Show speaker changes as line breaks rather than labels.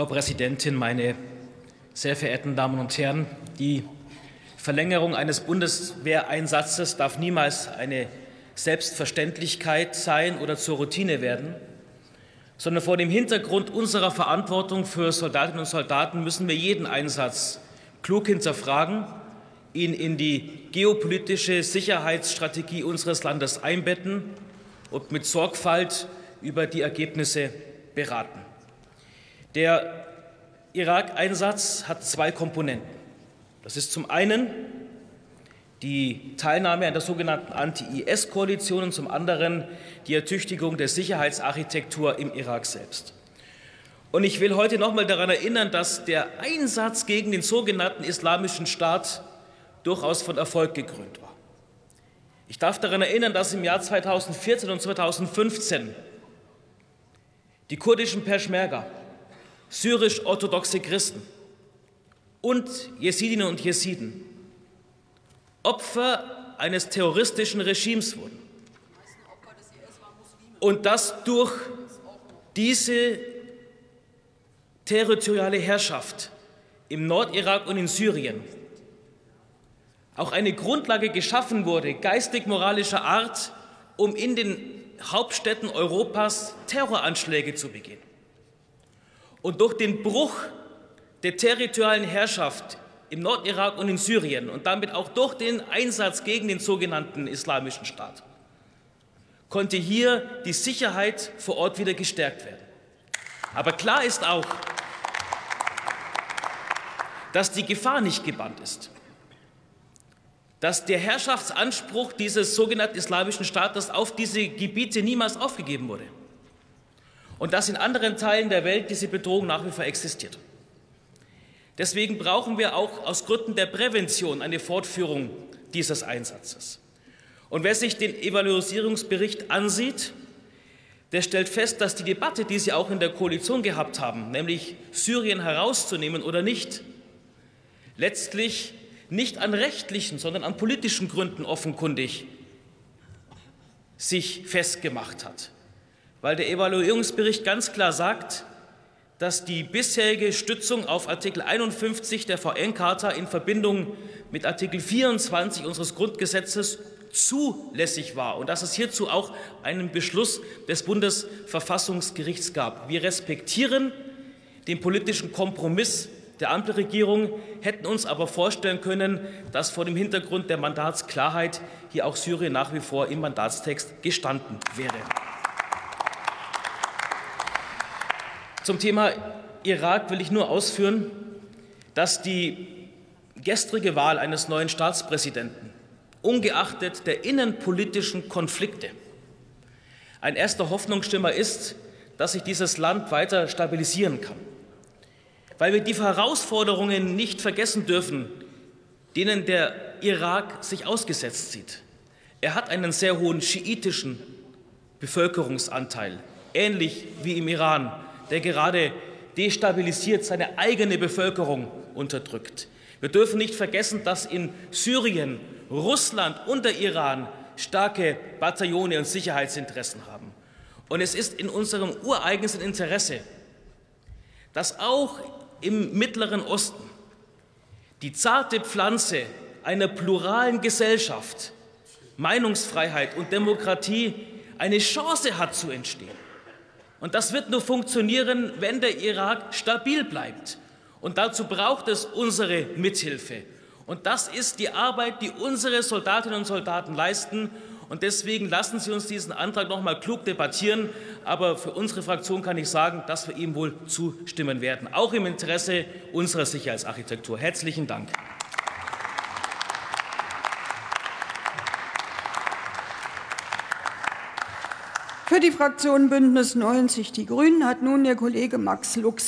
Frau Präsidentin, meine sehr verehrten Damen und Herren! Die Verlängerung eines Bundeswehreinsatzes darf niemals eine Selbstverständlichkeit sein oder zur Routine werden, sondern vor dem Hintergrund unserer Verantwortung für Soldatinnen und Soldaten müssen wir jeden Einsatz klug hinterfragen, ihn in die geopolitische Sicherheitsstrategie unseres Landes einbetten und mit Sorgfalt über die Ergebnisse beraten. Der Irak-Einsatz hat zwei Komponenten. Das ist zum einen die Teilnahme an der sogenannten Anti-IS-Koalition und zum anderen die Ertüchtigung der Sicherheitsarchitektur im Irak selbst. Und ich will heute noch mal daran erinnern, dass der Einsatz gegen den sogenannten Islamischen Staat durchaus von Erfolg gekrönt war. Ich darf daran erinnern, dass im Jahr 2014 und 2015 die kurdischen Peschmerga syrisch-orthodoxe Christen und Jesidinnen und Jesiden Opfer eines terroristischen Regimes wurden. Und das durch diese territoriale Herrschaft im Nordirak und in Syrien auch eine Grundlage geschaffen wurde, geistig-moralischer Art, um in den Hauptstädten Europas Terroranschläge zu begehen. Und durch den Bruch der territorialen Herrschaft im Nordirak und in Syrien und damit auch durch den Einsatz gegen den sogenannten Islamischen Staat konnte hier die Sicherheit vor Ort wieder gestärkt werden. Aber klar ist auch, dass die Gefahr nicht gebannt ist, dass der Herrschaftsanspruch dieses sogenannten Islamischen Staates auf diese Gebiete niemals aufgegeben wurde und dass in anderen Teilen der Welt diese Bedrohung nach wie vor existiert. Deswegen brauchen wir auch aus Gründen der Prävention eine Fortführung dieses Einsatzes. Und wer sich den Evaluierungsbericht ansieht, der stellt fest, dass die Debatte, die Sie auch in der Koalition gehabt haben, nämlich Syrien herauszunehmen oder nicht, letztlich nicht an rechtlichen, sondern an politischen Gründen offenkundig sich festgemacht hat weil der Evaluierungsbericht ganz klar sagt, dass die bisherige Stützung auf Artikel 51 der VN-Charta in Verbindung mit Artikel 24 unseres Grundgesetzes zulässig war und dass es hierzu auch einen Beschluss des Bundesverfassungsgerichts gab. Wir respektieren den politischen Kompromiss der Ampelregierung, hätten uns aber vorstellen können, dass vor dem Hintergrund der Mandatsklarheit hier auch Syrien nach wie vor im Mandatstext gestanden wäre. Zum Thema Irak will ich nur ausführen, dass die gestrige Wahl eines neuen Staatspräsidenten ungeachtet der innenpolitischen Konflikte ein erster Hoffnungsstimmer ist, dass sich dieses Land weiter stabilisieren kann. Weil wir die Herausforderungen nicht vergessen dürfen, denen der Irak sich ausgesetzt sieht. Er hat einen sehr hohen schiitischen Bevölkerungsanteil, ähnlich wie im Iran der gerade destabilisiert seine eigene Bevölkerung unterdrückt. Wir dürfen nicht vergessen, dass in Syrien, Russland und der Iran starke Bataillone und Sicherheitsinteressen haben. Und es ist in unserem ureigensten Interesse, dass auch im Mittleren Osten die zarte Pflanze einer pluralen Gesellschaft, Meinungsfreiheit und Demokratie eine Chance hat zu entstehen. Und das wird nur funktionieren, wenn der Irak stabil bleibt. Und dazu braucht es unsere Mithilfe. Und das ist die Arbeit, die unsere Soldatinnen und Soldaten leisten. Und deswegen lassen Sie uns diesen Antrag noch mal klug debattieren. Aber für unsere Fraktion kann ich sagen, dass wir ihm wohl zustimmen werden, auch im Interesse unserer Sicherheitsarchitektur. Herzlichen Dank.
Für die Fraktion Bündnis 90 Die Grünen hat nun der Kollege Max Lux